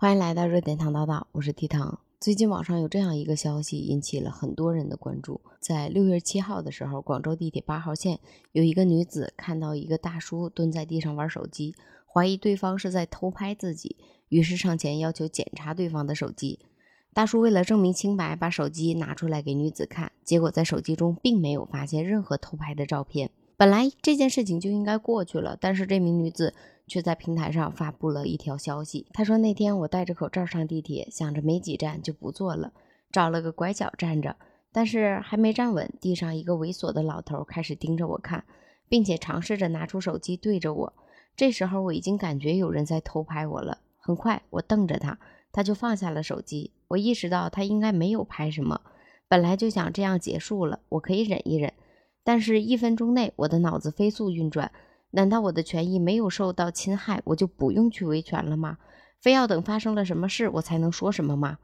欢迎来到热点糖叨叨，我是提糖。最近网上有这样一个消息，引起了很多人的关注。在六月七号的时候，广州地铁八号线有一个女子看到一个大叔蹲在地上玩手机，怀疑对方是在偷拍自己，于是上前要求检查对方的手机。大叔为了证明清白，把手机拿出来给女子看，结果在手机中并没有发现任何偷拍的照片。本来这件事情就应该过去了，但是这名女子却在平台上发布了一条消息。他说：“那天我戴着口罩上地铁，想着没几站就不坐了，找了个拐角站着。但是还没站稳，地上一个猥琐的老头开始盯着我看，并且尝试着拿出手机对着我。这时候我已经感觉有人在偷拍我了。很快，我瞪着他，他就放下了手机。我意识到他应该没有拍什么，本来就想这样结束了，我可以忍一忍。”但是，一分钟内，我的脑子飞速运转。难道我的权益没有受到侵害，我就不用去维权了吗？非要等发生了什么事，我才能说什么吗？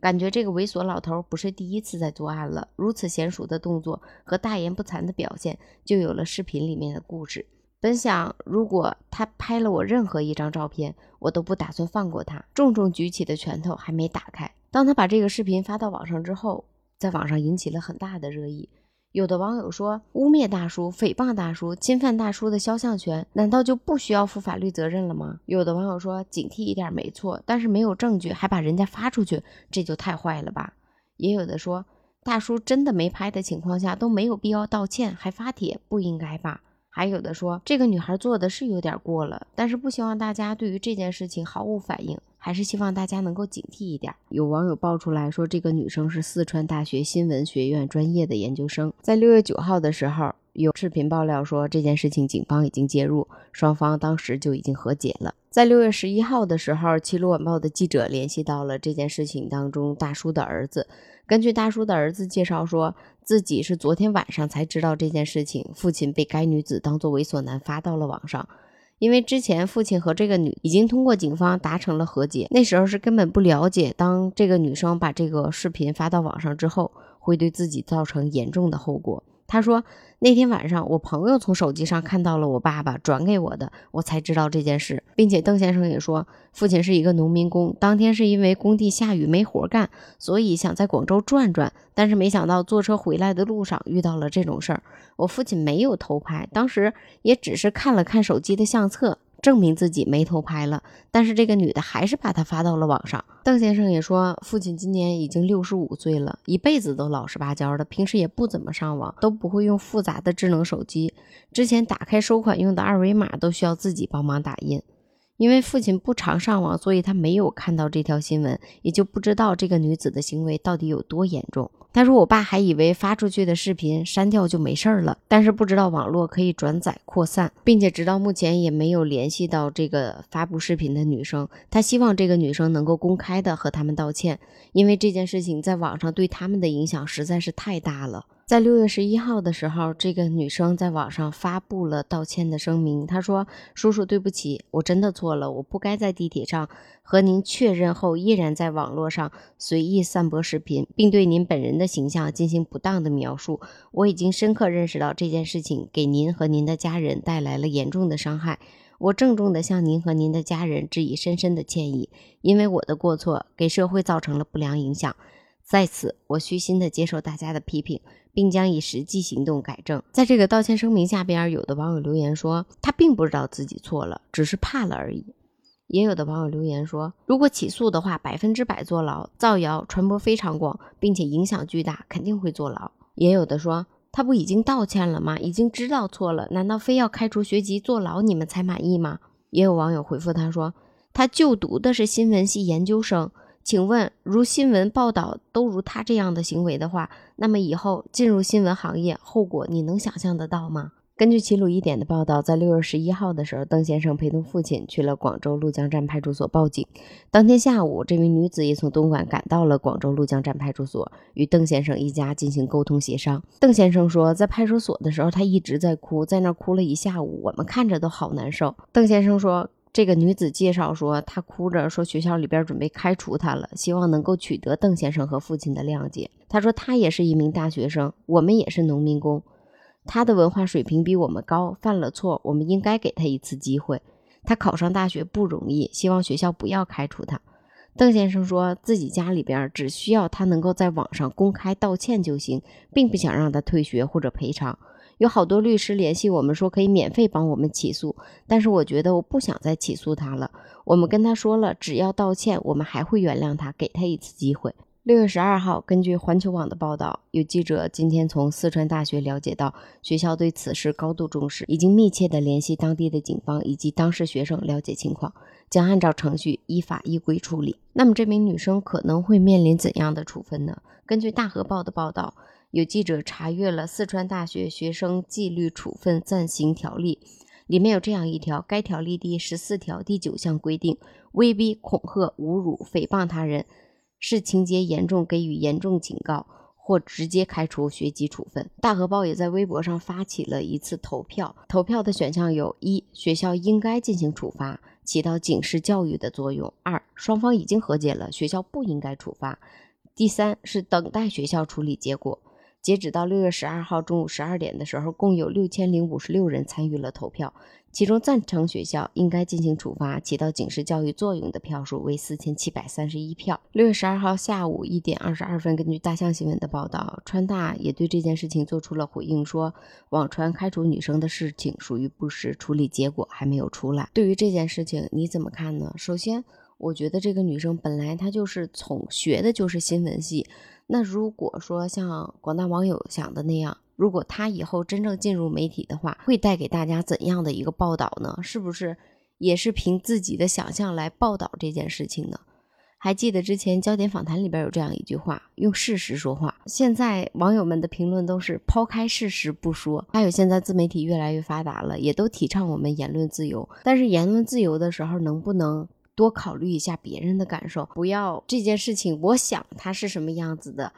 感觉这个猥琐老头不是第一次在作案了。如此娴熟的动作和大言不惭的表现，就有了视频里面的故事。本想，如果他拍了我任何一张照片，我都不打算放过他。重重举起的拳头还没打开，当他把这个视频发到网上之后，在网上引起了很大的热议。有的网友说，污蔑大叔、诽谤大叔、侵犯大叔的肖像权，难道就不需要负法律责任了吗？有的网友说，警惕一点没错，但是没有证据还把人家发出去，这就太坏了吧？也有的说，大叔真的没拍的情况下都没有必要道歉，还发帖，不应该吧？还有的说，这个女孩做的是有点过了，但是不希望大家对于这件事情毫无反应。还是希望大家能够警惕一点。有网友爆出来说，这个女生是四川大学新闻学院专业的研究生。在六月九号的时候，有视频爆料说这件事情警方已经介入，双方当时就已经和解了。在六月十一号的时候，《齐鲁晚报》的记者联系到了这件事情当中大叔的儿子。根据大叔的儿子介绍，说自己是昨天晚上才知道这件事情，父亲被该女子当作猥琐男发到了网上。因为之前父亲和这个女已经通过警方达成了和解，那时候是根本不了解，当这个女生把这个视频发到网上之后，会对自己造成严重的后果。他说：“那天晚上，我朋友从手机上看到了我爸爸转给我的，我才知道这件事。并且邓先生也说，父亲是一个农民工，当天是因为工地下雨没活干，所以想在广州转转，但是没想到坐车回来的路上遇到了这种事儿。我父亲没有偷拍，当时也只是看了看手机的相册。”证明自己没偷拍了，但是这个女的还是把它发到了网上。邓先生也说，父亲今年已经六十五岁了，一辈子都老实巴交的，平时也不怎么上网，都不会用复杂的智能手机。之前打开收款用的二维码都需要自己帮忙打印。因为父亲不常上网，所以他没有看到这条新闻，也就不知道这个女子的行为到底有多严重。他说：“我爸还以为发出去的视频删掉就没事儿了，但是不知道网络可以转载扩散，并且直到目前也没有联系到这个发布视频的女生。他希望这个女生能够公开的和他们道歉，因为这件事情在网上对他们的影响实在是太大了。”在六月十一号的时候，这个女生在网上发布了道歉的声明。她说：“叔叔，对不起，我真的错了，我不该在地铁上和您确认后，依然在网络上随意散播视频，并对您本人的形象进行不当的描述。我已经深刻认识到这件事情给您和您的家人带来了严重的伤害。我郑重地向您和您的家人致以深深的歉意，因为我的过错给社会造成了不良影响。在此，我虚心地接受大家的批评。”并将以实际行动改正。在这个道歉声明下边，有的网友留言说，他并不知道自己错了，只是怕了而已。也有的网友留言说，如果起诉的话，百分之百坐牢，造谣传播非常广，并且影响巨大，肯定会坐牢。也有的说，他不已经道歉了吗？已经知道错了，难道非要开除学籍、坐牢你们才满意吗？也有网友回复他说，他就读的是新闻系研究生。请问，如新闻报道都如他这样的行为的话，那么以后进入新闻行业，后果你能想象得到吗？根据齐鲁一点的报道，在六月十一号的时候，邓先生陪同父亲去了广州陆江站派出所报警。当天下午，这名女子也从东莞赶到了广州陆江站派出所，与邓先生一家进行沟通协商。邓先生说，在派出所的时候，他一直在哭，在那哭了一下午，我们看着都好难受。邓先生说。这个女子介绍说，她哭着说学校里边准备开除她了，希望能够取得邓先生和父亲的谅解。她说她也是一名大学生，我们也是农民工，她的文化水平比我们高，犯了错，我们应该给她一次机会。她考上大学不容易，希望学校不要开除她。邓先生说自己家里边只需要他能够在网上公开道歉就行，并不想让他退学或者赔偿。有好多律师联系我们说可以免费帮我们起诉，但是我觉得我不想再起诉他了。我们跟他说了，只要道歉，我们还会原谅他，给他一次机会。六月十二号，根据环球网的报道，有记者今天从四川大学了解到，学校对此事高度重视，已经密切的联系当地的警方以及当事学生了解情况，将按照程序依法依规处理。那么这名女生可能会面临怎样的处分呢？根据大河报的报道，有记者查阅了四川大学学生纪律处分暂行条例，里面有这样一条：该条例第十四条第九项规定，威逼、恐吓、侮辱、诽谤他人。是情节严重，给予严重警告或直接开除学籍处分。大河报也在微博上发起了一次投票，投票的选项有：一、学校应该进行处罚，起到警示教育的作用；二、双方已经和解了，学校不应该处罚；第三是等待学校处理结果。截止到六月十二号中午十二点的时候，共有六千零五十六人参与了投票。其中赞成学校应该进行处罚、起到警示教育作用的票数为四千七百三十一票。六月十二号下午一点二十二分，根据大象新闻的报道，川大也对这件事情做出了回应，说网传开除女生的事情属于不实，处理结果还没有出来。对于这件事情你怎么看呢？首先，我觉得这个女生本来她就是从学的就是新闻系，那如果说像广大网友想的那样。如果他以后真正进入媒体的话，会带给大家怎样的一个报道呢？是不是也是凭自己的想象来报道这件事情呢？还记得之前焦点访谈里边有这样一句话：“用事实说话。”现在网友们的评论都是抛开事实不说。还有现在自媒体越来越发达了，也都提倡我们言论自由。但是言论自由的时候，能不能多考虑一下别人的感受？不要这件事情，我想它是什么样子的。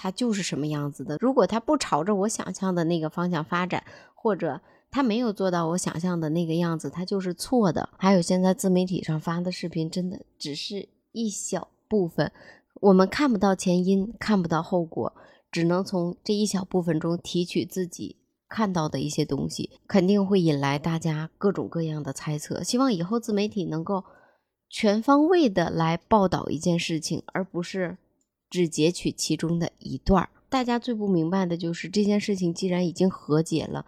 它就是什么样子的。如果它不朝着我想象的那个方向发展，或者它没有做到我想象的那个样子，它就是错的。还有现在自媒体上发的视频，真的只是一小部分，我们看不到前因，看不到后果，只能从这一小部分中提取自己看到的一些东西，肯定会引来大家各种各样的猜测。希望以后自媒体能够全方位的来报道一件事情，而不是。只截取其中的一段儿，大家最不明白的就是这件事情既然已经和解了，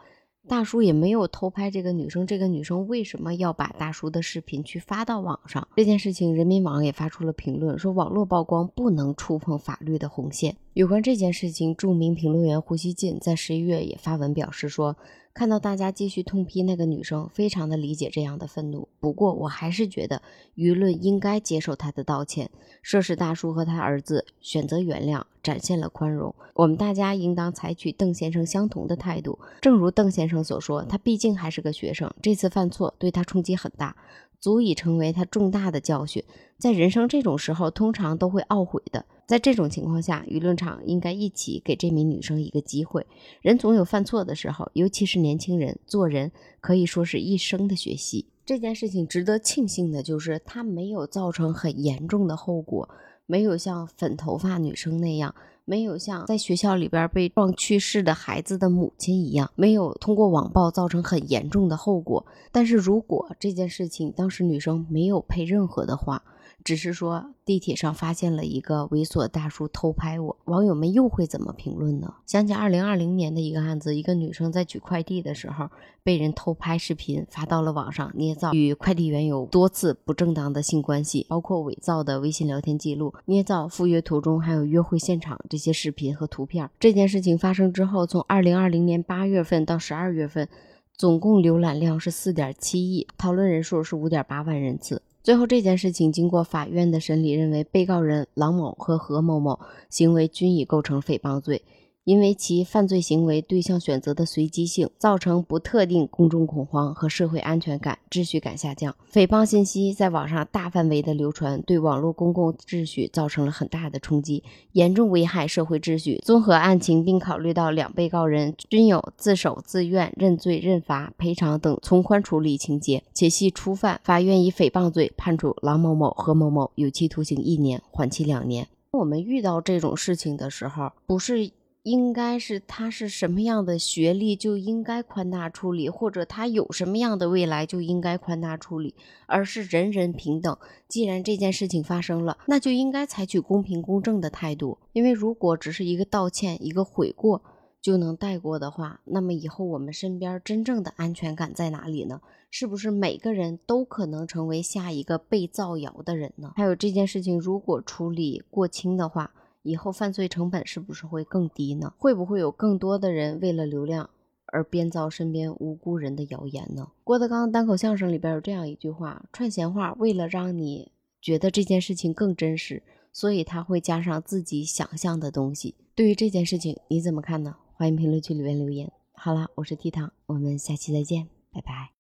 大叔也没有偷拍这个女生，这个女生为什么要把大叔的视频去发到网上？这件事情，人民网也发出了评论，说网络曝光不能触碰法律的红线。有关这件事情，著名评论员胡锡进在十一月也发文表示说。看到大家继续痛批那个女生，非常的理解这样的愤怒。不过，我还是觉得舆论应该接受他的道歉。涉事大叔和他儿子选择原谅，展现了宽容。我们大家应当采取邓先生相同的态度。正如邓先生所说，他毕竟还是个学生，这次犯错对他冲击很大，足以成为他重大的教训。在人生这种时候，通常都会懊悔的。在这种情况下，舆论场应该一起给这名女生一个机会。人总有犯错的时候，尤其是年轻人，做人可以说是一生的学习。这件事情值得庆幸的就是，它没有造成很严重的后果，没有像粉头发女生那样，没有像在学校里边被撞去世的孩子的母亲一样，没有通过网暴造成很严重的后果。但是如果这件事情当时女生没有配任何的话，只是说地铁上发现了一个猥琐大叔偷拍我，网友们又会怎么评论呢？想起二零二零年的一个案子，一个女生在取快递的时候被人偷拍视频发到了网上，捏造与快递员有多次不正当的性关系，包括伪造的微信聊天记录、捏造赴约途中还有约会现场这些视频和图片。这件事情发生之后，从二零二零年八月份到十二月份，总共浏览量是四点七亿，讨论人数是五点八万人次。最后，这件事情经过法院的审理，认为被告人郎某和何某某行为均已构成诽谤罪。因为其犯罪行为对象选择的随机性，造成不特定公众恐慌和社会安全感、秩序感下降。诽谤信息在网上大范围的流传，对网络公共秩序造成了很大的冲击，严重危害社会秩序。综合案情，并考虑到两被告人均有自首、自愿、认罪、认罚、赔偿等从宽处理情节，且系初犯，法院以诽谤罪判处郎某某、何某某有期徒刑一年，缓期两年。我们遇到这种事情的时候，不是。应该是他是什么样的学历就应该宽大处理，或者他有什么样的未来就应该宽大处理，而是人人平等。既然这件事情发生了，那就应该采取公平公正的态度。因为如果只是一个道歉、一个悔过就能带过的话，那么以后我们身边真正的安全感在哪里呢？是不是每个人都可能成为下一个被造谣的人呢？还有这件事情如果处理过轻的话。以后犯罪成本是不是会更低呢？会不会有更多的人为了流量而编造身边无辜人的谣言呢？郭德纲单口相声里边有这样一句话：串闲话，为了让你觉得这件事情更真实，所以他会加上自己想象的东西。对于这件事情你怎么看呢？欢迎评论区里面留言。好了，我是 T 糖，我们下期再见，拜拜。